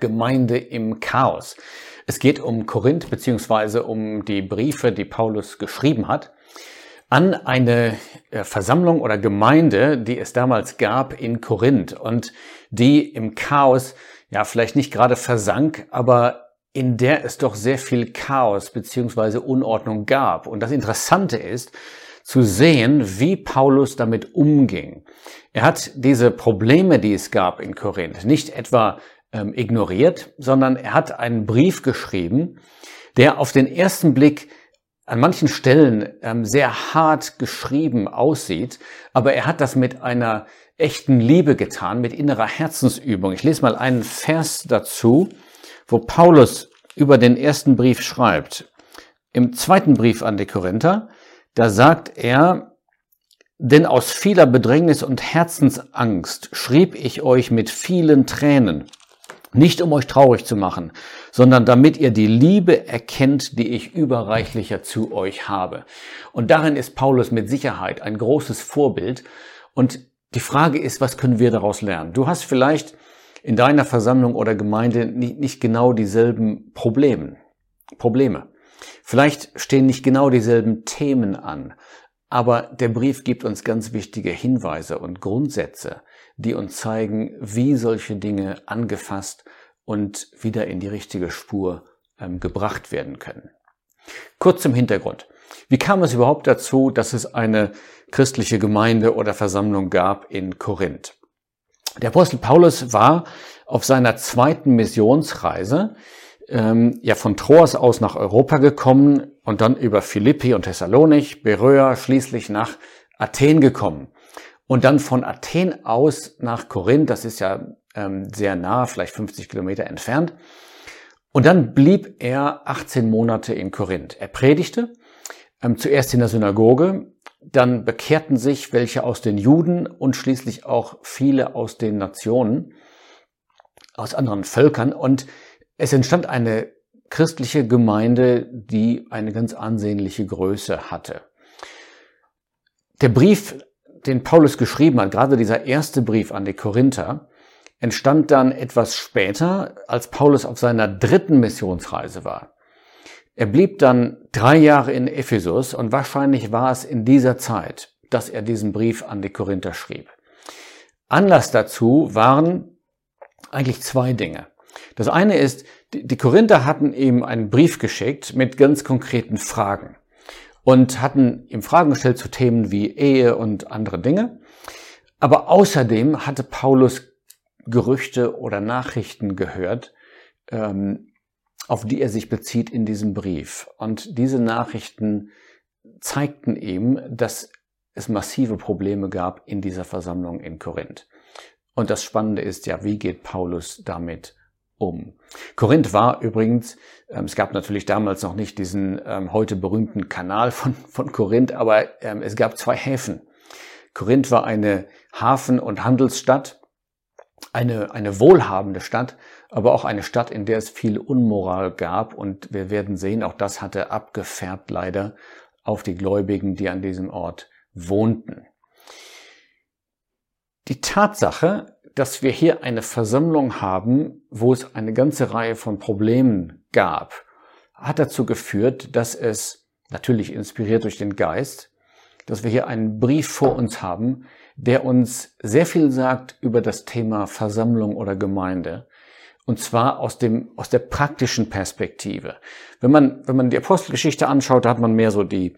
Gemeinde im Chaos. Es geht um Korinth beziehungsweise um die Briefe, die Paulus geschrieben hat an eine äh, Versammlung oder Gemeinde, die es damals gab in Korinth und die im Chaos ja vielleicht nicht gerade versank, aber in der es doch sehr viel Chaos beziehungsweise Unordnung gab. Und das Interessante ist, zu sehen, wie Paulus damit umging. Er hat diese Probleme, die es gab in Korinth, nicht etwa ähm, ignoriert, sondern er hat einen Brief geschrieben, der auf den ersten Blick an manchen Stellen ähm, sehr hart geschrieben aussieht, aber er hat das mit einer echten Liebe getan, mit innerer Herzensübung. Ich lese mal einen Vers dazu, wo Paulus über den ersten Brief schreibt. Im zweiten Brief an die Korinther, da sagt er, denn aus vieler Bedrängnis und Herzensangst schrieb ich euch mit vielen Tränen. Nicht um euch traurig zu machen, sondern damit ihr die Liebe erkennt, die ich überreichlicher zu euch habe. Und darin ist Paulus mit Sicherheit ein großes Vorbild. Und die Frage ist, was können wir daraus lernen? Du hast vielleicht in deiner Versammlung oder Gemeinde nicht genau dieselben Probleme. Probleme. Vielleicht stehen nicht genau dieselben Themen an. Aber der Brief gibt uns ganz wichtige Hinweise und Grundsätze, die uns zeigen, wie solche Dinge angefasst und wieder in die richtige Spur ähm, gebracht werden können. Kurz zum Hintergrund. Wie kam es überhaupt dazu, dass es eine christliche Gemeinde oder Versammlung gab in Korinth? Der Apostel Paulus war auf seiner zweiten Missionsreise ähm, ja von Troas aus nach Europa gekommen und dann über Philippi und Thessalonich, Beröa, schließlich nach Athen gekommen. Und dann von Athen aus nach Korinth, das ist ja ähm, sehr nah, vielleicht 50 Kilometer entfernt. Und dann blieb er 18 Monate in Korinth. Er predigte, ähm, zuerst in der Synagoge, dann bekehrten sich welche aus den Juden und schließlich auch viele aus den Nationen, aus anderen Völkern. Und es entstand eine christliche Gemeinde, die eine ganz ansehnliche Größe hatte. Der Brief, den Paulus geschrieben hat, gerade dieser erste Brief an die Korinther, entstand dann etwas später, als Paulus auf seiner dritten Missionsreise war. Er blieb dann drei Jahre in Ephesus und wahrscheinlich war es in dieser Zeit, dass er diesen Brief an die Korinther schrieb. Anlass dazu waren eigentlich zwei Dinge. Das eine ist, die Korinther hatten ihm einen Brief geschickt mit ganz konkreten Fragen und hatten ihm Fragen gestellt zu Themen wie Ehe und andere Dinge. Aber außerdem hatte Paulus Gerüchte oder Nachrichten gehört, ähm, auf die er sich bezieht in diesem Brief. Und diese Nachrichten zeigten ihm, dass es massive Probleme gab in dieser Versammlung in Korinth. Und das Spannende ist ja, wie geht Paulus damit um. Korinth war übrigens, ähm, es gab natürlich damals noch nicht diesen ähm, heute berühmten Kanal von, von Korinth, aber ähm, es gab zwei Häfen. Korinth war eine Hafen- und Handelsstadt, eine, eine wohlhabende Stadt, aber auch eine Stadt, in der es viel Unmoral gab. Und wir werden sehen, auch das hatte abgefärbt leider auf die Gläubigen, die an diesem Ort wohnten. Die Tatsache, dass wir hier eine Versammlung haben, wo es eine ganze Reihe von Problemen gab, hat dazu geführt, dass es, natürlich inspiriert durch den Geist, dass wir hier einen Brief vor uns haben, der uns sehr viel sagt über das Thema Versammlung oder Gemeinde. Und zwar aus dem, aus der praktischen Perspektive. Wenn man, wenn man die Apostelgeschichte anschaut, da hat man mehr so die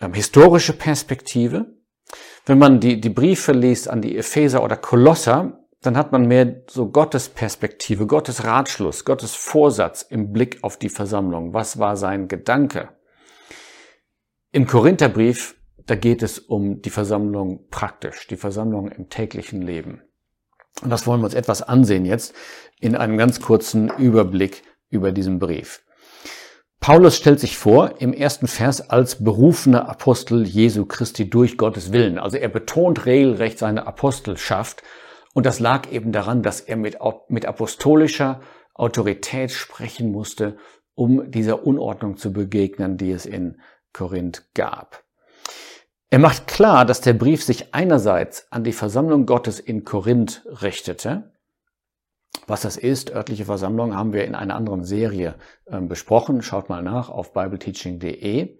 ähm, historische Perspektive. Wenn man die, die Briefe liest an die Epheser oder Kolosser, dann hat man mehr so Gottes Perspektive, Gottes Ratschluss, Gottes Vorsatz im Blick auf die Versammlung. Was war sein Gedanke? Im Korintherbrief, da geht es um die Versammlung praktisch, die Versammlung im täglichen Leben. Und das wollen wir uns etwas ansehen jetzt in einem ganz kurzen Überblick über diesen Brief. Paulus stellt sich vor im ersten Vers als berufener Apostel Jesu Christi durch Gottes Willen. Also er betont regelrecht seine Apostelschaft und das lag eben daran, dass er mit, mit apostolischer Autorität sprechen musste, um dieser Unordnung zu begegnen, die es in Korinth gab. Er macht klar, dass der Brief sich einerseits an die Versammlung Gottes in Korinth richtete Was das ist, örtliche Versammlung, haben wir in einer anderen Serie äh, besprochen. Schaut mal nach auf bibleteaching.de.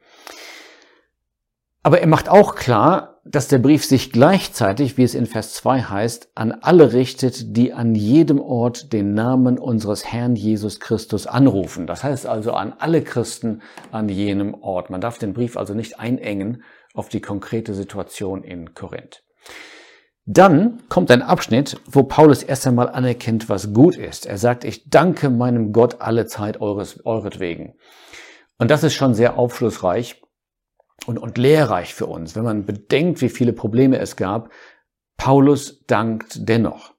Aber er macht auch klar, dass der Brief sich gleichzeitig, wie es in Vers 2 heißt, an alle richtet, die an jedem Ort den Namen unseres Herrn Jesus Christus anrufen. Das heißt also an alle Christen an jenem Ort. Man darf den Brief also nicht einengen auf die konkrete Situation in Korinth. Dann kommt ein Abschnitt, wo Paulus erst einmal anerkennt, was gut ist. Er sagt, ich danke meinem Gott alle Zeit euretwegen. Und das ist schon sehr aufschlussreich und, und lehrreich für uns, wenn man bedenkt, wie viele Probleme es gab. Paulus dankt dennoch.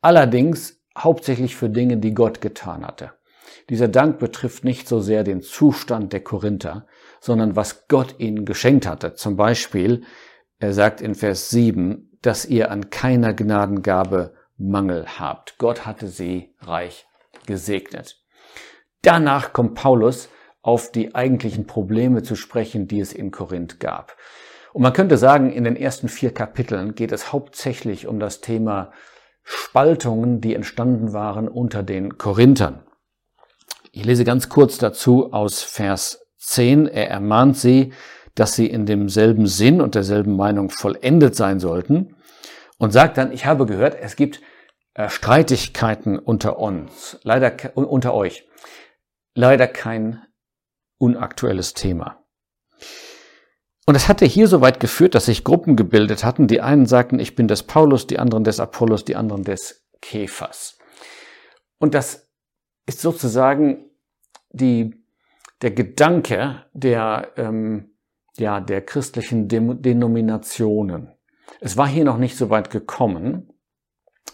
Allerdings hauptsächlich für Dinge, die Gott getan hatte. Dieser Dank betrifft nicht so sehr den Zustand der Korinther, sondern was Gott ihnen geschenkt hatte. Zum Beispiel, er sagt in Vers 7, dass ihr an keiner Gnadengabe Mangel habt. Gott hatte sie reich gesegnet. Danach kommt Paulus auf die eigentlichen Probleme zu sprechen, die es in Korinth gab. Und man könnte sagen, in den ersten vier Kapiteln geht es hauptsächlich um das Thema Spaltungen, die entstanden waren unter den Korinthern. Ich lese ganz kurz dazu aus Vers 10. Er ermahnt sie, dass sie in demselben Sinn und derselben Meinung vollendet sein sollten und sagt dann, ich habe gehört, es gibt äh, Streitigkeiten unter uns, leider unter euch. Leider kein unaktuelles Thema. Und es hatte hier so weit geführt, dass sich Gruppen gebildet hatten. Die einen sagten, ich bin des Paulus, die anderen des Apollos, die anderen des Käfers. Und das ist sozusagen die, der Gedanke der, ähm, ja, der christlichen Denominationen. Es war hier noch nicht so weit gekommen,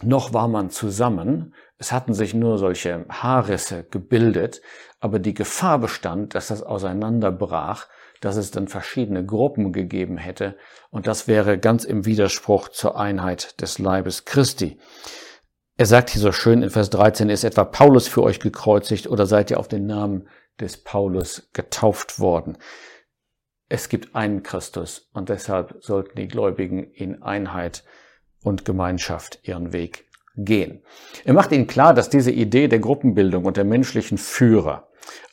noch war man zusammen, es hatten sich nur solche Haarrisse gebildet, aber die Gefahr bestand, dass das auseinanderbrach, dass es dann verschiedene Gruppen gegeben hätte, und das wäre ganz im Widerspruch zur Einheit des Leibes Christi. Er sagt hier so schön in Vers 13, ist etwa Paulus für euch gekreuzigt oder seid ihr auf den Namen des Paulus getauft worden? Es gibt einen Christus und deshalb sollten die Gläubigen in Einheit und Gemeinschaft ihren Weg gehen. Er macht ihnen klar, dass diese Idee der Gruppenbildung und der menschlichen Führer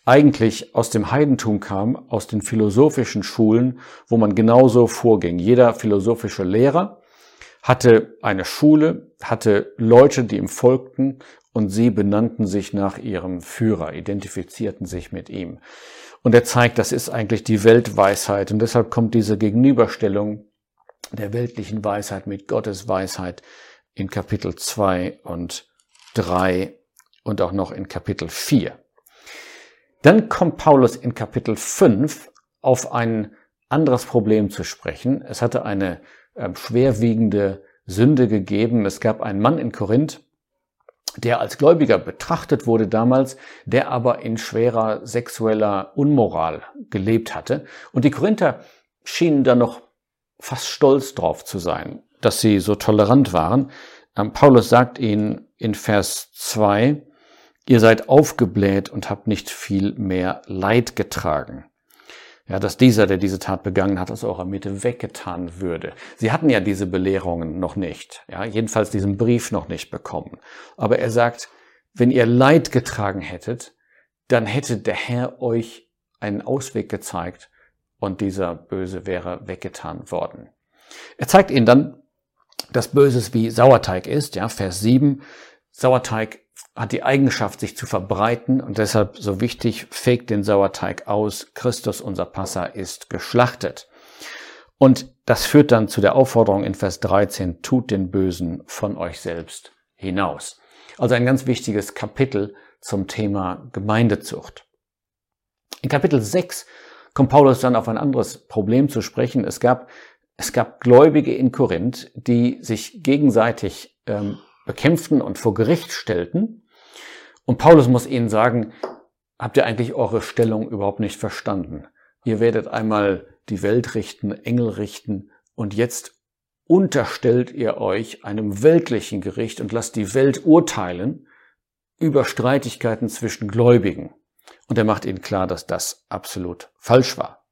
eigentlich aus dem Heidentum kam, aus den philosophischen Schulen, wo man genauso vorging. Jeder philosophische Lehrer hatte eine Schule, hatte Leute, die ihm folgten und sie benannten sich nach ihrem Führer, identifizierten sich mit ihm. Und er zeigt, das ist eigentlich die Weltweisheit. Und deshalb kommt diese Gegenüberstellung der weltlichen Weisheit mit Gottes Weisheit in Kapitel 2 und 3 und auch noch in Kapitel 4. Dann kommt Paulus in Kapitel 5 auf ein anderes Problem zu sprechen. Es hatte eine äh, schwerwiegende Sünde gegeben. Es gab einen Mann in Korinth, der als Gläubiger betrachtet wurde damals, der aber in schwerer sexueller Unmoral gelebt hatte. Und die Korinther schienen da noch fast stolz drauf zu sein, dass sie so tolerant waren. Ähm, Paulus sagt ihnen in Vers 2, ihr seid aufgebläht und habt nicht viel mehr Leid getragen ja, dass dieser, der diese Tat begangen hat, aus eurer Mitte weggetan würde. Sie hatten ja diese Belehrungen noch nicht, ja, jedenfalls diesen Brief noch nicht bekommen. Aber er sagt, wenn ihr Leid getragen hättet, dann hätte der Herr euch einen Ausweg gezeigt und dieser Böse wäre weggetan worden. Er zeigt ihnen dann, dass Böses wie Sauerteig ist, ja, Vers 7. Sauerteig hat die Eigenschaft, sich zu verbreiten und deshalb so wichtig, fegt den Sauerteig aus. Christus, unser Passa, ist geschlachtet. Und das führt dann zu der Aufforderung in Vers 13, tut den Bösen von euch selbst hinaus. Also ein ganz wichtiges Kapitel zum Thema Gemeindezucht. In Kapitel 6 kommt Paulus dann auf ein anderes Problem zu sprechen. Es gab, es gab Gläubige in Korinth, die sich gegenseitig ähm, bekämpften und vor Gericht stellten. Und Paulus muss ihnen sagen, habt ihr eigentlich eure Stellung überhaupt nicht verstanden? Ihr werdet einmal die Welt richten, Engel richten und jetzt unterstellt ihr euch einem weltlichen Gericht und lasst die Welt urteilen über Streitigkeiten zwischen Gläubigen. Und er macht ihnen klar, dass das absolut falsch war.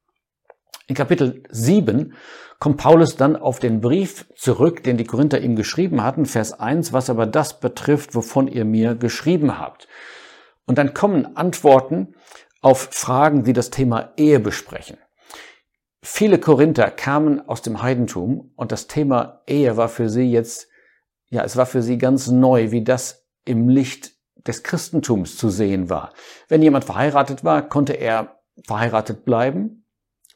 In Kapitel 7 kommt Paulus dann auf den Brief zurück, den die Korinther ihm geschrieben hatten, Vers 1, was aber das betrifft, wovon ihr mir geschrieben habt. Und dann kommen Antworten auf Fragen, die das Thema Ehe besprechen. Viele Korinther kamen aus dem Heidentum und das Thema Ehe war für sie jetzt, ja, es war für sie ganz neu, wie das im Licht des Christentums zu sehen war. Wenn jemand verheiratet war, konnte er verheiratet bleiben.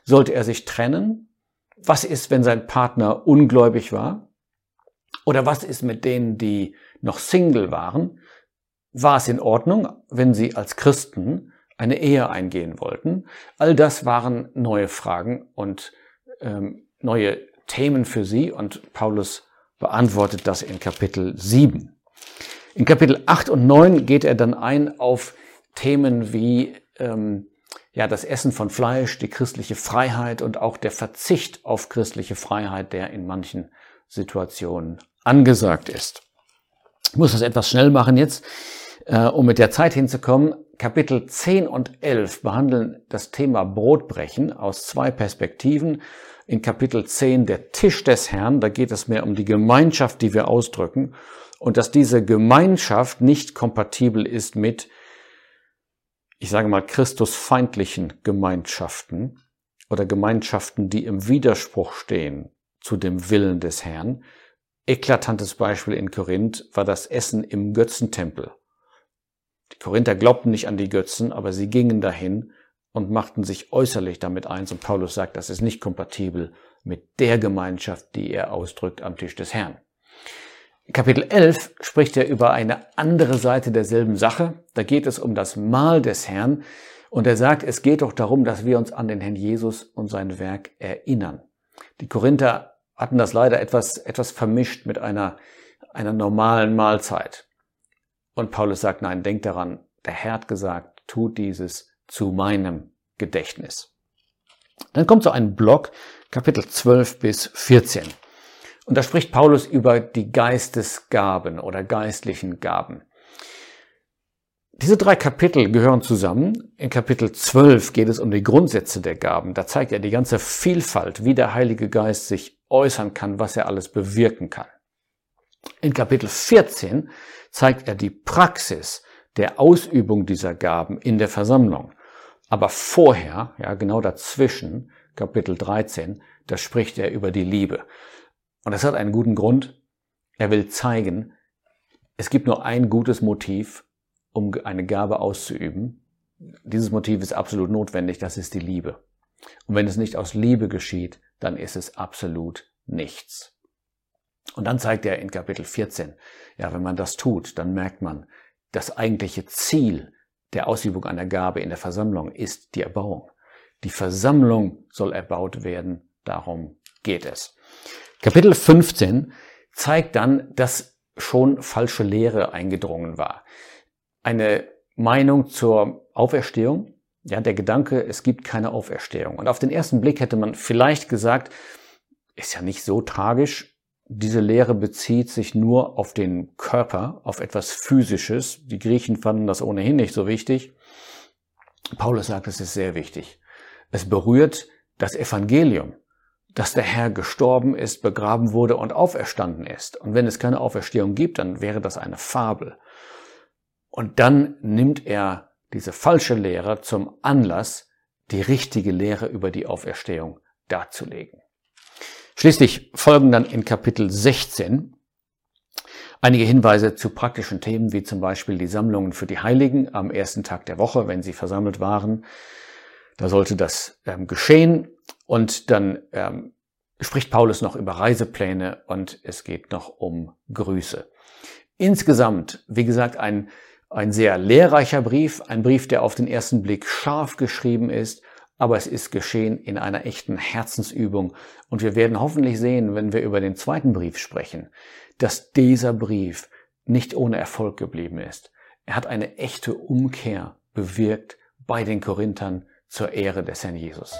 Sollte er sich trennen? Was ist, wenn sein Partner ungläubig war? Oder was ist mit denen, die noch Single waren? War es in Ordnung, wenn sie als Christen eine Ehe eingehen wollten? All das waren neue Fragen und ähm, neue Themen für sie und Paulus beantwortet das in Kapitel 7. In Kapitel 8 und 9 geht er dann ein auf Themen wie ähm, ja, das Essen von Fleisch, die christliche Freiheit und auch der Verzicht auf christliche Freiheit, der in manchen Situationen angesagt ist. Ich muss das etwas schnell machen jetzt, äh, um mit der Zeit hinzukommen. Kapitel 10 und 11 behandeln das Thema Brotbrechen aus zwei Perspektiven. In Kapitel 10 der Tisch des Herrn, da geht es mehr um die Gemeinschaft, die wir ausdrücken und dass diese Gemeinschaft nicht kompatibel ist mit, ich sage mal, Christusfeindlichen Gemeinschaften oder Gemeinschaften, die im Widerspruch stehen zu dem Willen des Herrn. Eklatantes Beispiel in Korinth war das Essen im Götzentempel. Die Korinther glaubten nicht an die Götzen, aber sie gingen dahin und machten sich äußerlich damit eins. Und Paulus sagt, das ist nicht kompatibel mit der Gemeinschaft, die er ausdrückt am Tisch des Herrn. Kapitel 11 spricht er über eine andere Seite derselben Sache. Da geht es um das Mahl des Herrn. Und er sagt, es geht doch darum, dass wir uns an den Herrn Jesus und sein Werk erinnern. Die Korinther hatten das leider etwas, etwas vermischt mit einer, einer normalen Mahlzeit. Und Paulus sagt, nein, denkt daran, der Herr hat gesagt, tut dieses zu meinem Gedächtnis. Dann kommt so ein Block, Kapitel 12 bis 14. Und da spricht Paulus über die Geistesgaben oder geistlichen Gaben. Diese drei Kapitel gehören zusammen. In Kapitel 12 geht es um die Grundsätze der Gaben. Da zeigt er die ganze Vielfalt, wie der Heilige Geist sich äußern kann, was er alles bewirken kann. In Kapitel 14 zeigt er die Praxis der Ausübung dieser Gaben in der Versammlung. Aber vorher, ja, genau dazwischen, Kapitel 13, da spricht er über die Liebe. Und das hat einen guten Grund. Er will zeigen, es gibt nur ein gutes Motiv, um eine Gabe auszuüben. Dieses Motiv ist absolut notwendig, das ist die Liebe. Und wenn es nicht aus Liebe geschieht, dann ist es absolut nichts. Und dann zeigt er in Kapitel 14, ja, wenn man das tut, dann merkt man, das eigentliche Ziel der Ausübung einer Gabe in der Versammlung ist die Erbauung. Die Versammlung soll erbaut werden, darum geht es. Kapitel 15 zeigt dann, dass schon falsche Lehre eingedrungen war. Eine Meinung zur Auferstehung, ja, der Gedanke, es gibt keine Auferstehung. Und auf den ersten Blick hätte man vielleicht gesagt, ist ja nicht so tragisch. Diese Lehre bezieht sich nur auf den Körper, auf etwas Physisches. Die Griechen fanden das ohnehin nicht so wichtig. Paulus sagt, es ist sehr wichtig. Es berührt das Evangelium dass der Herr gestorben ist, begraben wurde und auferstanden ist. Und wenn es keine Auferstehung gibt, dann wäre das eine Fabel. Und dann nimmt er diese falsche Lehre zum Anlass, die richtige Lehre über die Auferstehung darzulegen. Schließlich folgen dann in Kapitel 16 einige Hinweise zu praktischen Themen, wie zum Beispiel die Sammlungen für die Heiligen am ersten Tag der Woche, wenn sie versammelt waren. Da sollte das ähm, geschehen. Und dann ähm, spricht Paulus noch über Reisepläne und es geht noch um Grüße. Insgesamt, wie gesagt, ein, ein sehr lehrreicher Brief, ein Brief, der auf den ersten Blick scharf geschrieben ist, aber es ist geschehen in einer echten Herzensübung. Und wir werden hoffentlich sehen, wenn wir über den zweiten Brief sprechen, dass dieser Brief nicht ohne Erfolg geblieben ist. Er hat eine echte Umkehr bewirkt bei den Korinthern zur Ehre des Herrn Jesus.